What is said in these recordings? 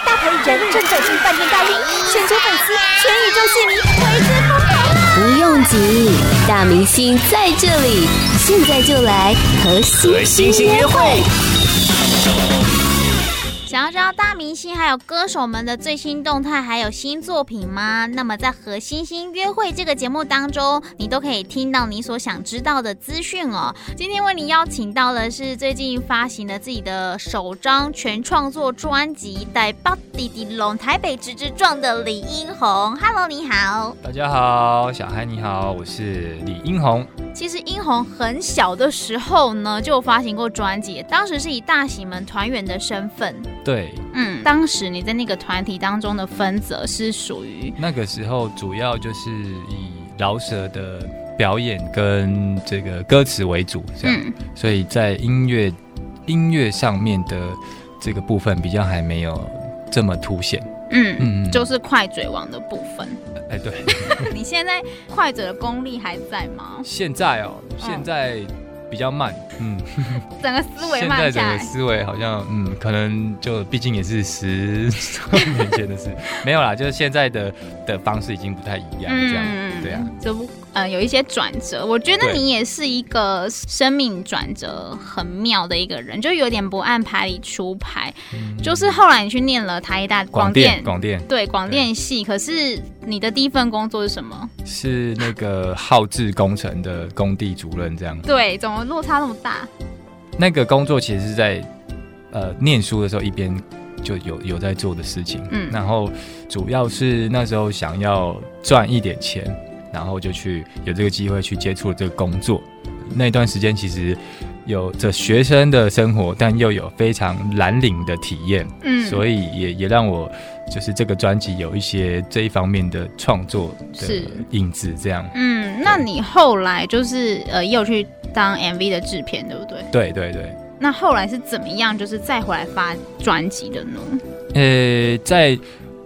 大牌艺人正走进饭店大厅，全球粉丝、全宇宙戏迷为之疯狂！不用急，大明星在这里，现在就来和星星约会。大明星还有歌手们的最新动态，还有新作品吗？那么在和星星约会这个节目当中，你都可以听到你所想知道的资讯哦。今天为你邀请到的是最近发行了自己的首张全创作专辑《台北弟弟龙》台北直直撞的李英红。Hello，你好。大家好，小嗨你好，我是李英红。其实英红很小的时候呢，就发行过专辑，当时是以大喜门团员的身份。对，嗯，当时你在那个团体当中的分则是属于那个时候，主要就是以饶舌的表演跟这个歌词为主，这样，嗯、所以在音乐音乐上面的这个部分比较还没有这么凸显，嗯嗯，就是快嘴王的部分。哎，对，你现在快嘴的功力还在吗？现在哦，现在。哦比较慢，嗯，整个思维慢下来，现在整个思维好像，嗯，可能就毕竟也是十 多年前的事，没有啦，就是现在的的方式已经不太一样，这样，嗯、对啊，就不，呃，有一些转折。我觉得你也是一个生命转折很妙的一个人，就有点不按牌理出牌，嗯、就是后来你去念了台大广电，广电，对，广电系，可是你的第一份工作是什么？是那个浩志工程的工地主任，这样，对，怎么？落差那么大，那个工作其实是在呃念书的时候一边就有有在做的事情，嗯，然后主要是那时候想要赚一点钱，然后就去有这个机会去接触这个工作。那段时间其实有着学生的生活，但又有非常蓝领的体验，嗯，所以也也让我就是这个专辑有一些这一方面的创作的影子，这样，嗯，那你后来就是呃又去。当 MV 的制片，对不对？对对对。那后来是怎么样，就是再回来发专辑的呢？呃，在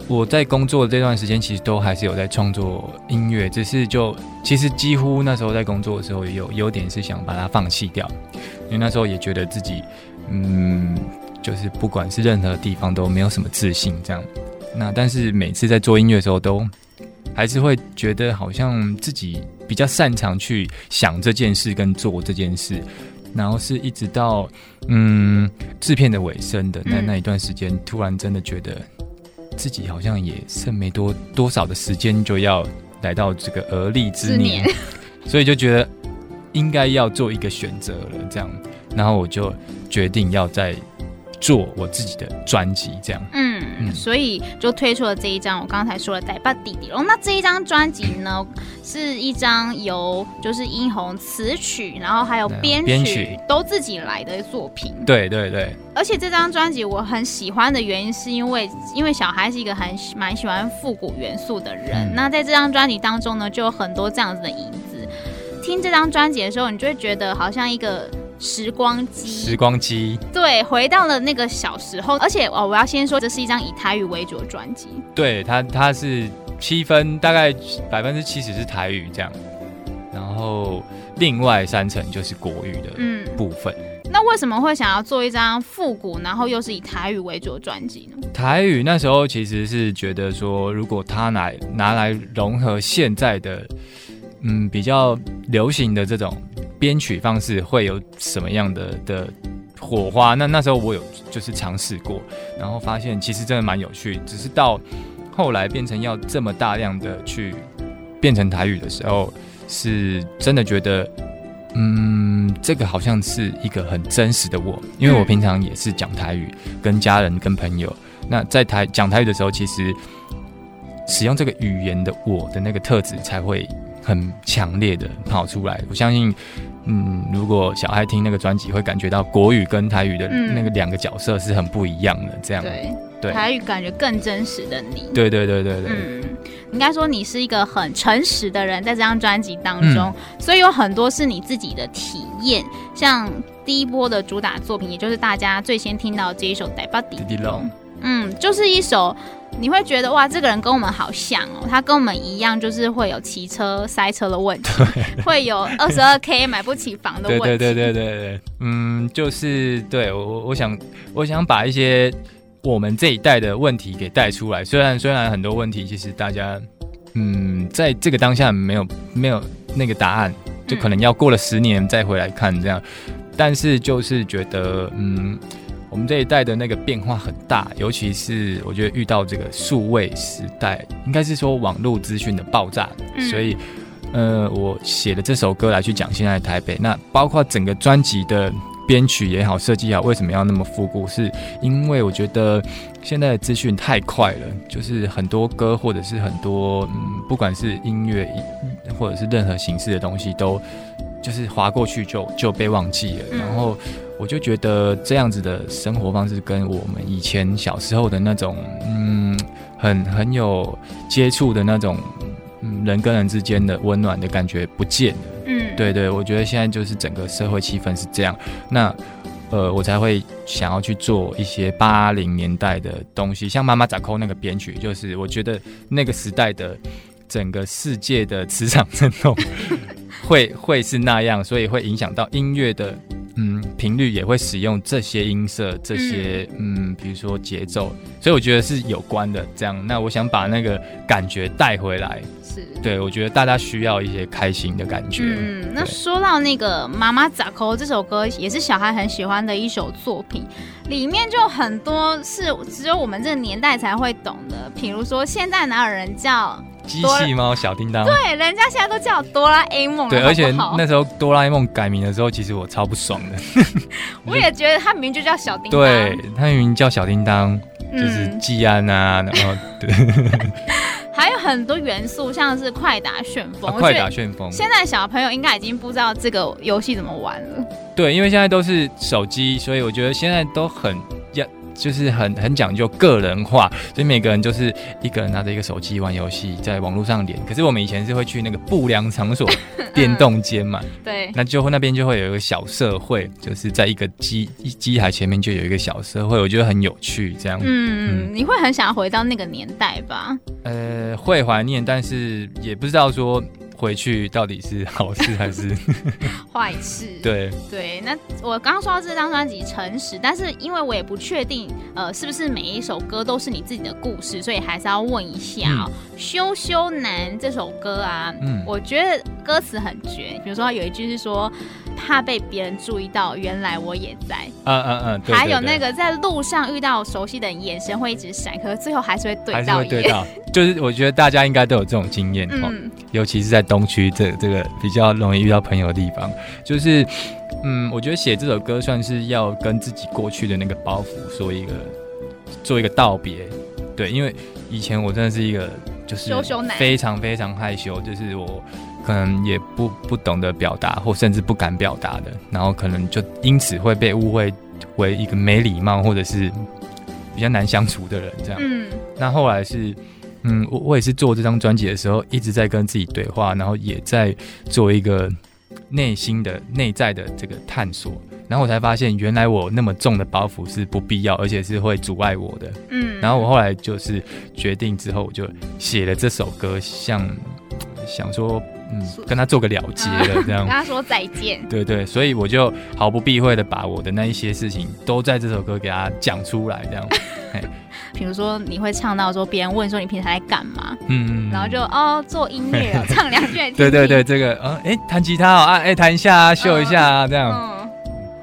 我在工作的这段时间，其实都还是有在创作音乐，只是就其实几乎那时候在工作的时候，有有点是想把它放弃掉，因为那时候也觉得自己，嗯，就是不管是任何地方都没有什么自信这样。那但是每次在做音乐的时候都。还是会觉得好像自己比较擅长去想这件事跟做这件事，然后是一直到嗯制片的尾声的那那一段时间，突然真的觉得自己好像也剩没多多少的时间就要来到这个而立之年，所以就觉得应该要做一个选择了，这样，然后我就决定要再。做我自己的专辑，这样，嗯，嗯，所以就推出了这一张。我刚才说了《台北滴滴龙》，那这一张专辑呢，是一张由就是英红词曲，然后还有编曲，曲都自己来的作品。对对对。而且这张专辑我很喜欢的原因，是因为因为小孩是一个很蛮喜欢复古元素的人。嗯、那在这张专辑当中呢，就有很多这样子的影子。听这张专辑的时候，你就会觉得好像一个。时光机，时光机，对，回到了那个小时候。而且哦，我要先说，这是一张以台语为主的专辑。对，它它是七分，大概百分之七十是台语这样，然后另外三成就是国语的部分。嗯，那为什么会想要做一张复古，然后又是以台语为主的专辑呢？台语那时候其实是觉得说，如果它拿拿来融合现在的，嗯，比较流行的这种。编曲方式会有什么样的的火花？那那时候我有就是尝试过，然后发现其实真的蛮有趣。只是到后来变成要这么大量的去变成台语的时候，是真的觉得，嗯，这个好像是一个很真实的我，因为我平常也是讲台语，跟家人跟朋友。那在台讲台语的时候，其实使用这个语言的我的那个特质才会。很强烈的跑出来，我相信，嗯，如果小孩听那个专辑，会感觉到国语跟台语的那个两个角色是很不一样的。这样，对，对，台语感觉更真实的你。对对对对对，嗯，应该说你是一个很诚实的人，在这张专辑当中，嗯，所以有很多是你自己的体验，像第一波的主打作品，也就是大家最先听到这一首《台北滴滴龙》，嗯，就是一首。你会觉得哇，这个人跟我们好像哦，他跟我们一样，就是会有骑车塞车的问题，对 会有二十二 K 买不起房的问题。对对对对对对，嗯，就是对我我想我想把一些我们这一代的问题给带出来。虽然虽然很多问题，其实大家嗯，在这个当下没有没有那个答案，就可能要过了十年再回来看这样。但是就是觉得嗯。我们这一代的那个变化很大，尤其是我觉得遇到这个数位时代，应该是说网络资讯的爆炸，嗯、所以，呃，我写了这首歌来去讲现在的台北。那包括整个专辑的编曲也好，设计也好，为什么要那么复古？是因为我觉得现在的资讯太快了，就是很多歌或者是很多嗯，不管是音乐或者是任何形式的东西，都就是划过去就就被忘记了，然后。我就觉得这样子的生活方式跟我们以前小时候的那种，嗯，很很有接触的那种，嗯，人跟人之间的温暖的感觉不见了。嗯，对对，我觉得现在就是整个社会气氛是这样，那呃，我才会想要去做一些八零年代的东西，像妈妈咋扣那个编曲，就是我觉得那个时代的整个世界的磁场震动会会是那样，所以会影响到音乐的。嗯，频率也会使用这些音色，这些嗯，比如说节奏，所以我觉得是有关的。这样，那我想把那个感觉带回来。是，对，我觉得大家需要一些开心的感觉。嗯，那说到那个《妈妈咋扣》这首歌，也是小孩很喜欢的一首作品，里面就很多是只有我们这个年代才会懂的，比如说现在哪有人叫。机器猫小叮当，对，人家现在都叫哆啦 A 梦。对，而且那时候哆啦 A 梦改名的时候，其实我超不爽的。我也觉得他明明就叫小叮当，对，他明明叫小叮当，就是技安啊，然后 对。还有很多元素，像是快打旋风，快打旋风。现在小朋友应该已经不知道这个游戏怎么玩了。对，因为现在都是手机，所以我觉得现在都很要。就是很很讲究个人化，所以每个人就是一个人拿着一个手机玩游戏，在网络上连。可是我们以前是会去那个不良场所 电动间嘛，对，那就会那边就会有一个小社会，就是在一个机机台前面就有一个小社会，我觉得很有趣。这样，嗯，嗯，你会很想要回到那个年代吧？呃，会怀念，但是也不知道说。回去到底是好事还是 坏事？对对，那我刚刚说到这张专辑《诚实》，但是因为我也不确定，呃，是不是每一首歌都是你自己的故事，所以还是要问一下哦。嗯、羞羞男这首歌啊，嗯，我觉得歌词很绝。比如说有一句是说，怕被别人注意到，原来我也在。嗯嗯嗯。还有那个在路上遇到熟悉的人，眼神会一直闪，可是最后还是会对到眼。还是会对到。就是我觉得大家应该都有这种经验，嗯，尤其是在东区这这个比较容易遇到朋友的地方，就是，嗯，我觉得写这首歌算是要跟自己过去的那个包袱说一个做一个道别，对，因为以前我真的是一个就是非常非常害羞，就是我可能也不不懂得表达，或甚至不敢表达的，然后可能就因此会被误会为一个没礼貌或者是比较难相处的人，这样，嗯，那后来是。嗯，我我也是做这张专辑的时候，一直在跟自己对话，然后也在做一个内心的内在的这个探索，然后我才发现，原来我那么重的包袱是不必要，而且是会阻碍我的。嗯，然后我后来就是决定之后，我就写了这首歌，像想说，嗯，跟他做个了结了，这样、嗯、跟他说再见。对对，所以我就毫不避讳的把我的那一些事情都在这首歌给他讲出来，这样。比如说，你会唱到说别人问说你平常在干嘛，嗯，然后就哦做音乐，唱两句。对对对，这个啊，哎、欸、弹吉他哦啊，哎、欸、弹一下啊，秀一下啊，这样，嗯、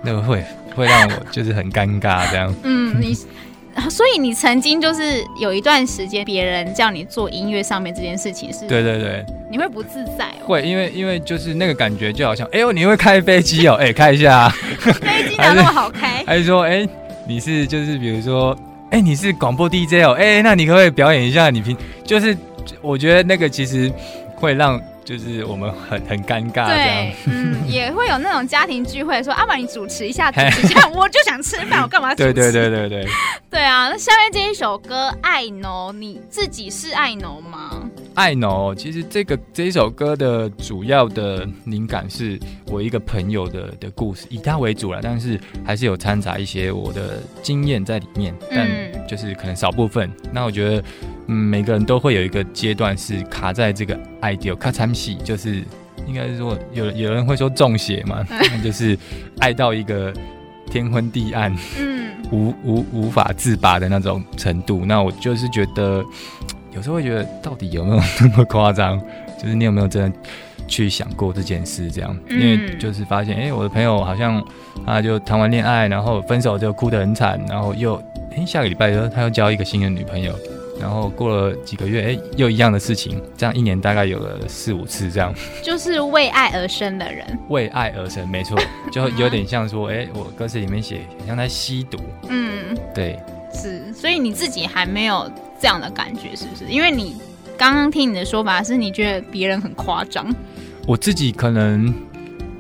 那个会会让我就是很尴尬这样。嗯，你所以你曾经就是有一段时间，别人叫你做音乐上面这件事情是，对对对，你会不自在、哦？会，因为因为就是那个感觉就好像，哎呦，你会开飞机哦，哎、欸，开一下、啊，飞机哪那么好开？还是说，哎、欸，你是就是比如说。哎、欸，你是广播 DJ 哦，哎、欸，那你可不可以表演一下？你平就是，我觉得那个其实会让就是我们很很尴尬，对，嗯，也会有那种家庭聚会说，阿爸你主持一下，主持一下，我就想吃饭，我干嘛主持？对对对对对，对啊。那下面这一首歌《爱侬》，你自己是爱侬吗？爱侬，其实这个这一首歌的主要的灵感是我一个朋友的的故事，以他为主了，但是还是有掺杂一些我的经验在里面，但就是可能少部分。嗯、那我觉得，嗯，每个人都会有一个阶段是卡在这个爱到卡惨死，就是应该是说有有人会说中邪嘛，那、就是爱到一个天昏地暗，嗯，无无无法自拔的那种程度。那我就是觉得，有时候会觉得，到底有没有那么夸张？就是你有没有真的去想过这件事？这样，因为就是发现，哎、欸，我的朋友好像他就谈完恋爱，然后分手就哭得很惨，然后又，哎、欸，下个礼拜又他又交一个新的女朋友。然后过了几个月，哎，又一样的事情，这样一年大概有了四五次，这样。就是为爱而生的人，为爱而生，没错，就有点像说，哎，我歌词里面写，很像在吸毒，嗯，对，是，所以你自己还没有这样的感觉，是不是？因为你刚刚听你的说法，是你觉得别人很夸张，我自己可能，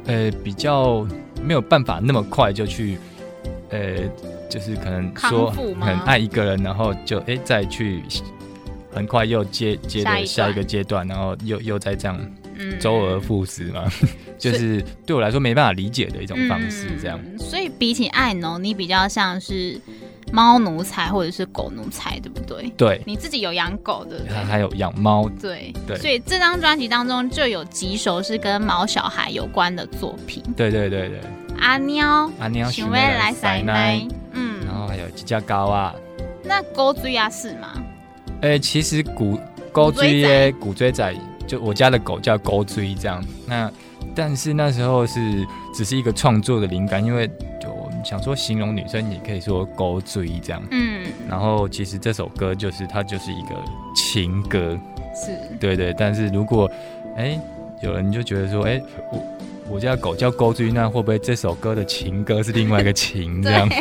呃，比较没有办法那么快就去，呃。就是可能说很爱一个人，然后就哎、欸、再去很快又接接着下一个阶段，然后又又再这样周而复始嘛，嗯、就是对我来说没办法理解的一种方式，这样。所以比起爱农，你比较像是猫奴才或者是狗奴才，对不对？对，你自己有养狗的，他还有养猫，对。对。所以这张专辑当中就有几首是跟毛小孩有关的作品，对对对对。阿喵，阿喵，请问来塞奶，嗯，然后还有几家高啊，那古锥啊是吗？哎、欸，其实古古锥耶，骨锥仔，就我家的狗叫古锥这样。那但是那时候是只是一个创作的灵感，因为就想说形容女生也可以说古锥这样，嗯。然后其实这首歌就是它就是一个情歌，是对，对对。但是如果哎、欸、有人就觉得说哎、欸、我。我家狗叫勾追，那会不会这首歌的情歌是另外一个情这样？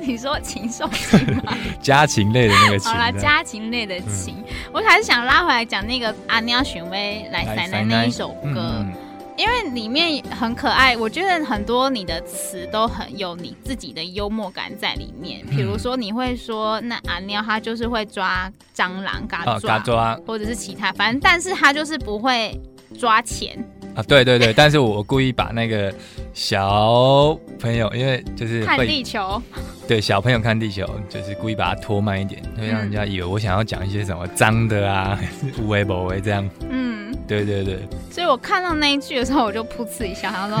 你说禽兽情吗？家禽类的那个情。好啦，家禽类的情，嗯、我还是想拉回来讲那个阿喵寻威来塞奶那一首歌，嗯、因为里面很可爱。我觉得很多你的词都很有你自己的幽默感在里面。比如说，你会说那阿喵他就是会抓蟑螂，嘎抓，哦、嘎抓或者是其他，反正但是他就是不会。抓钱啊，对对对，但是我故意把那个小朋友，因为就是看地球，对小朋友看地球，就是故意把它拖慢一点，会让人家以为我想要讲一些什么脏的啊，无为不为这样。嗯，对对对。所以我看到那一句的时候，我就噗嗤一笑，他说：“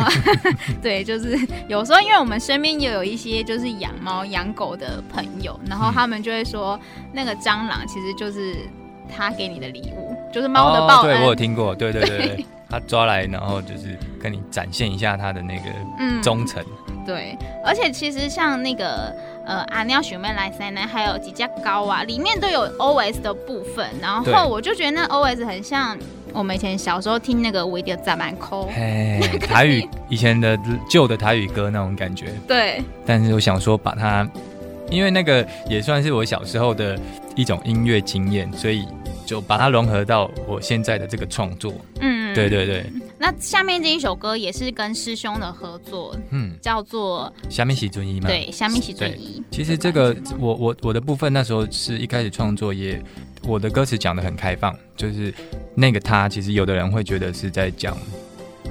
对，就是有时候，因为我们身边也有一些就是养猫养狗的朋友，然后他们就会说，那个蟑螂其实就是。”他给你的礼物就是猫的报恩。哦，对，我有听过，对对对对，他抓来，然后就是跟你展现一下他的那个忠诚。嗯，对，而且其实像那个呃阿鸟学妹来塞呢，还有几家高啊，里面都有 OS 的部分，然后我就觉得那 OS 很像我们以前小时候听那个维迪扎曼扣，台语以前的旧的台语歌那种感觉。对，但是我想说把它，因为那个也算是我小时候的一种音乐经验，所以。就把它融合到我现在的这个创作，嗯，对对对。那下面这一首歌也是跟师兄的合作，嗯，叫做《虾米是准伊》嘛，对，《虾米是准伊》。其实这个我我我的部分那时候是一开始创作也，我的歌词讲的很开放，就是那个他，其实有的人会觉得是在讲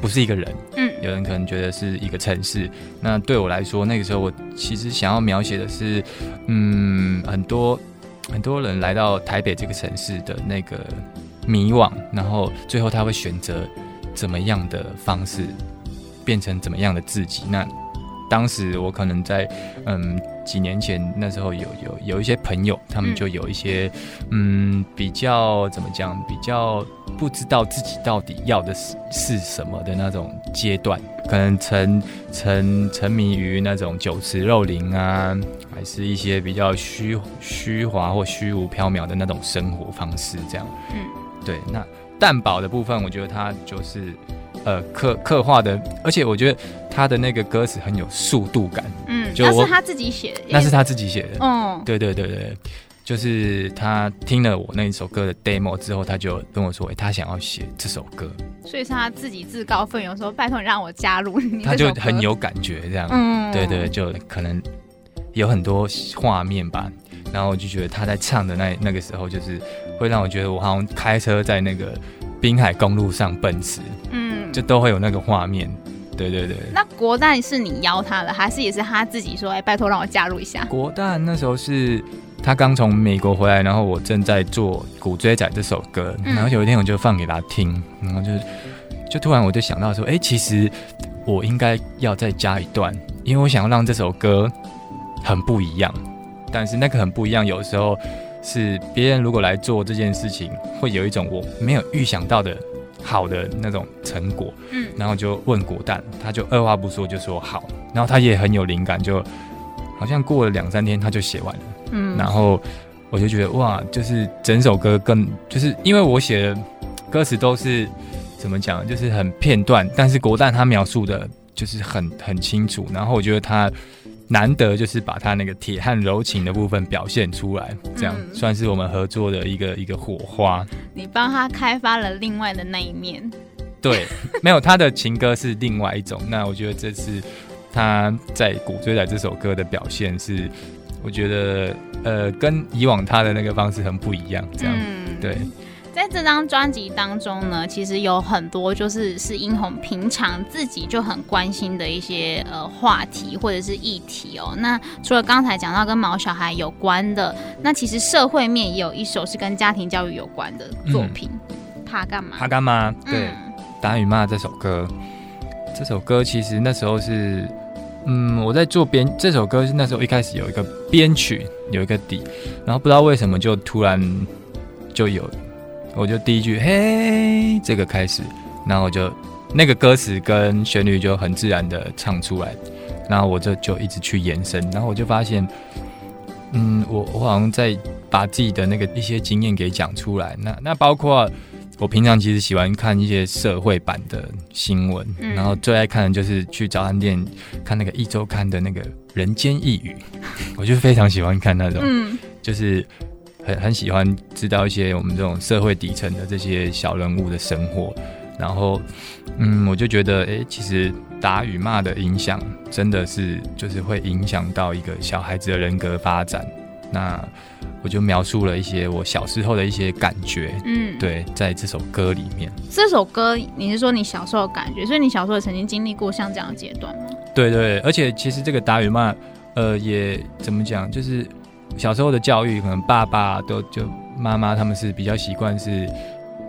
不是一个人，嗯，有人可能觉得是一个城市。那对我来说，那个时候我其实想要描写的是，嗯，很多。很多人来到台北这个城市的那个迷惘，然后最后他会选择怎么样的方式变成怎么样的自己。那当时我可能在嗯几年前那时候有有有一些朋友，他们就有一些嗯比较怎么讲，比较不知道自己到底要的是是什么的那种阶段，可能沉沉沉迷于那种酒池肉林啊。还是一些比较虚虚华或虚无缥缈的那种生活方式，这样。嗯，对。那蛋堡的部分，我觉得他就是呃刻刻画的，而且我觉得他的那个歌词很有速度感。嗯，就那是他自己写的。那是他自己写的。嗯，对对对对，就是他听了我那一首歌的 demo 之后，他就跟我说，哎、欸，他想要写这首歌。所以是他自己自告奋勇说，拜托你让我加入你。他就很有感觉，这样。嗯，对，对对，就可能。有很多画面吧，然后我就觉得他在唱的那那个时候，就是会让我觉得我好像开车在那个滨海公路上奔驰，嗯，就都会有那个画面。对对对。那国蛋是你邀他的，还是也是他自己说，哎，拜托让我加入一下？国蛋那时候是他刚从美国回来，然后我正在做《骨锥仔》这首歌，然后有一天我就放给他听，然后就就突然我就想到说，哎，其实我应该要再加一段。因为我想要让这首歌很不一样，但是那个很不一样，有时候是别人如果来做这件事情，会有一种我没有预想到的好的那种成果。嗯，然后就问果蛋，他就二话不说就说好，然后他也很有灵感，就好像过了两三天他就写完了。嗯，然后我就觉得哇，就是整首歌更就是因为我写的歌词都是怎么讲，就是很片段，但是果蛋他描述的。就是很很清楚，然后我觉得他难得就是把他那个铁汉柔情的部分表现出来，这样算是我们合作的一个一个火花。你帮他开发了另外的那一面。对，没有他的情歌是另外一种。那我觉得这次他在《古追仔》这首歌的表现是，我觉得呃跟以往他的那个方式很不一样，这样、嗯、对。在这张专辑当中呢，其实有很多就是是英红平常自己就很关心的一些呃话题或者是议题哦。那除了刚才讲到跟毛小孩有关的，那其实社会面也有一首是跟家庭教育有关的作品。嗯、怕干嘛？怕干嘛？对，嗯、打与骂这首歌，这首歌其实那时候是，嗯，我在做编这首歌是那时候一开始有一个编曲有一个底，然后不知道为什么就突然就有。我就第一句嘿，这个开始，然后我就那个歌词跟旋律就很自然的唱出来，然后我就就一直去延伸，然后我就发现，嗯，我我好像在把自己的那个一些经验给讲出来。那那包括我平常其实喜欢看一些社会版的新闻，嗯、然后最爱看的就是去早餐店看那个一周刊的那个人间异语，我就非常喜欢看那种，嗯、就是。很很喜欢知道一些我们这种社会底层的这些小人物的生活，然后，嗯，我就觉得，哎，其实打与骂的影响真的是就是会影响到一个小孩子的人格发展。那我就描述了一些我小时候的一些感觉，嗯，对，在这首歌里面。这首歌你是说你小时候的感觉，所以你小时候曾经经历过像这样的阶段吗？对对，而且其实这个打与骂，呃，也怎么讲，就是。小时候的教育，可能爸爸都就妈妈他们是比较习惯是，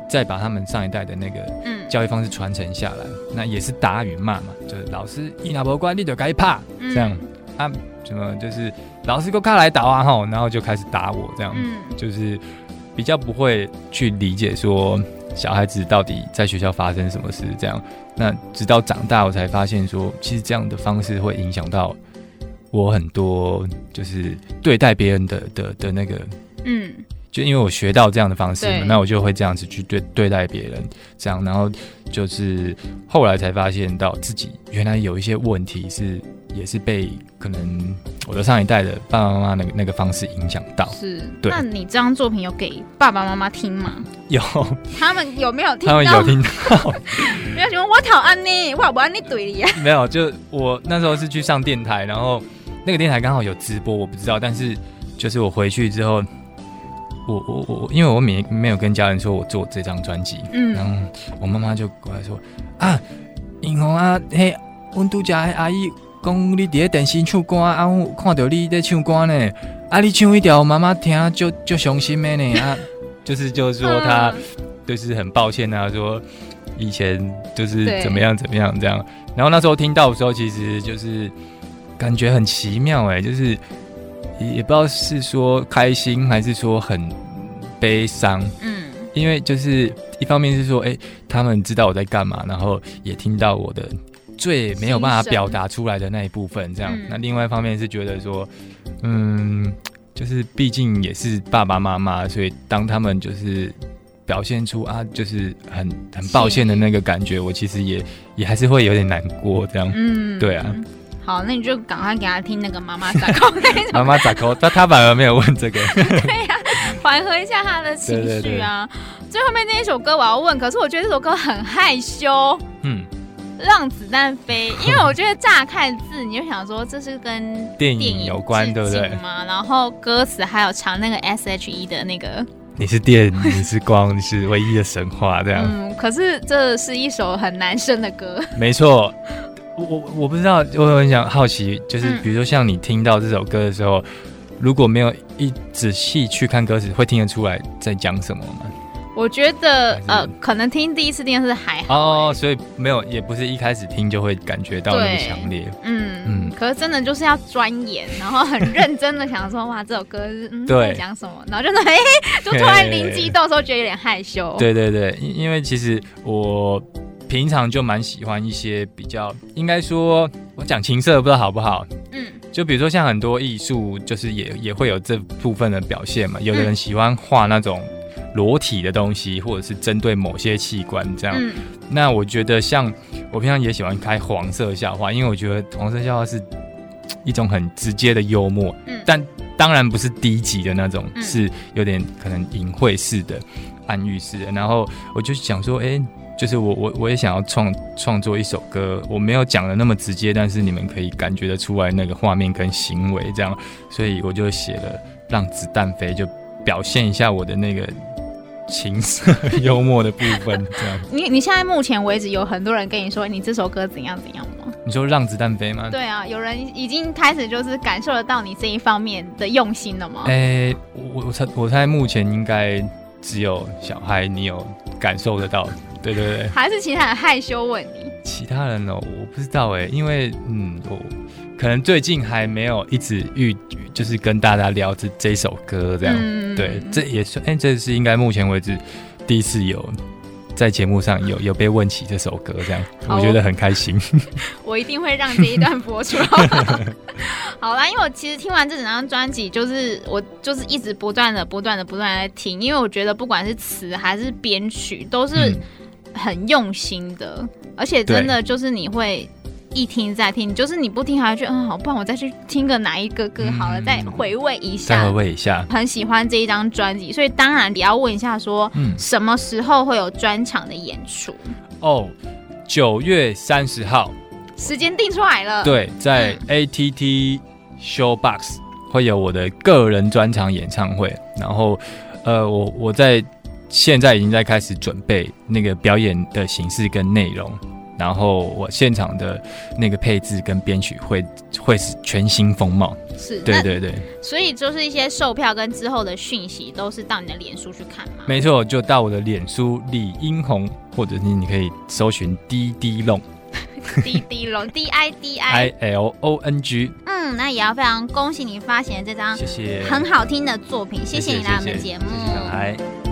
再把他们上一代的那个教育方式传承下来，嗯、那也是打与骂嘛，就是老师一拿不乖，你就该怕，嗯、这样。啊，什么就是老师给我开来打啊吼，然后就开始打我这样，嗯、就是比较不会去理解说小孩子到底在学校发生什么事这样，那直到长大我才发现说，其实这样的方式会影响到。我很多就是对待别人的的的那个，嗯，就因为我学到这样的方式嘛，那我就会这样子去对对待别人，这样，然后就是后来才发现到自己原来有一些问题是也是被可能我的上一代的爸爸妈妈那个那个方式影响到。是，对。那你这张作品有给爸爸妈妈听吗？有。他们有没有听到？他们有听到。没有什么我讨厌你，我不爱你对呀。没有，就我那时候是去上电台，然后。那个电台刚好有直播，我不知道。但是就是我回去之后，我我我，因为我没没有跟家人说我做这张专辑，嗯，然后我妈妈就过来说啊，英红啊，嘿，温度家阿姨讲你伫个电视唱歌啊，我看到你在唱歌呢，啊，你唱一条妈妈听就就伤心的呢啊，就是就是说他就是很抱歉啊，说以前就是怎么样怎么样这样。然后那时候听到的时候，其实就是。感觉很奇妙哎，就是也不知道是说开心还是说很悲伤，嗯，因为就是一方面是说，哎，他们知道我在干嘛，然后也听到我的最没有办法表达出来的那一部分，这样。嗯、那另外一方面是觉得说，嗯，就是毕竟也是爸爸妈妈，所以当他们就是表现出啊，就是很很抱歉的那个感觉，我其实也也还是会有点难过，这样，嗯，对啊。好，那你就赶快给他听那个妈妈咋扣那种。妈妈咋抠？他他反而没有问这个。对呀、啊，缓和一下他的情绪啊。对对对，最后面那一首歌我要问，可是我觉得这首歌很害羞。嗯。让子弹飞，因为我觉得乍看字你就想说这是跟电影有关，对不对？然后歌词还有唱那个 S H E 的那个。你是电，你是光，你是唯一的神话，这样。嗯，可是这是一首很男生的歌。没错。我我不知道，我很想好奇，就是比如说像你听到这首歌的时候，嗯、如果没有一仔细去看歌词，会听得出来在讲什么吗？我觉得呃，可能听第一次听是还好、欸、哦，所以没有，也不是一开始听就会感觉到那么强烈。嗯嗯，嗯，可是真的就是要钻研，然后很认真的想说，哇，这首歌是嗯对在讲什么？然后就是哎，就突然灵机一动的时候，觉得有点害羞。对对对，因因为其实我平常就蛮喜欢一些比较，应该说我讲情色不知道好不好？嗯，就比如说像很多艺术，就是也也会有这部分的表现嘛。有的人喜欢画那种裸体的东西，或者是针对某些器官这样。嗯，那我觉得像我平常也喜欢开黄色笑话，因为我觉得黄色笑话是一种很直接的幽默，嗯，但当然不是低级的那种，嗯，是有点可能隐晦式的、暗喻式的。然后我就想说，哎、欸。就是我我我也想要创创作一首歌，我没有讲的那么直接，但是你们可以感觉得出来那个画面跟行为这样，所以我就写了《让子弹飞》，就表现一下我的那个情色幽默的部分这样。你你现在目前为止有很多人跟你说你这首歌怎样怎样吗？你说《让子弹飞》吗？对啊，有人已经开始就是感受得到你这一方面的用心了吗？哎、欸，我我猜我猜目前应该只有小孩你有感受得到。对对对，还是其他人害羞问你？其他人哦，我不知道哎，因为嗯，我可能最近还没有一直遇，就是跟大家聊这这首歌这样。嗯、对，这也算哎，这是应该目前为止第一次有在节目上有有被问起这首歌这样，我觉得很开心。我一定会让这一段播出。好啦，因为我其实听完这整张专辑，就是我就是一直不断的、不断的、不断的听，因为我觉得不管是词还是编曲都是、嗯。很用心的，而且真的就是你会一听再听，就是你不听还会觉得嗯好棒，我再去听个哪一个歌好了，嗯、再回味一下，再回味一下。很喜欢这一张专辑，所以当然也要问一下说，嗯，什么时候会有专场的演出？哦，九月三十号，时间定出来了。对，在 ATT Showbox 会有我的个人专场演唱会，然后呃，我我在。现在已经在开始准备那个表演的形式跟内容，然后我现场的那个配置跟编曲会会是全新风貌。是，对对对。所以就是一些售票跟之后的讯息都是到你的脸书去看吗？没错，就到我的脸书李英宏，或者是你可以搜寻 D D Long，D D Long D I D I L O N G。嗯，那也要非常恭喜你发行的这张谢谢很好听的作品，谢谢你来我们节目。谢谢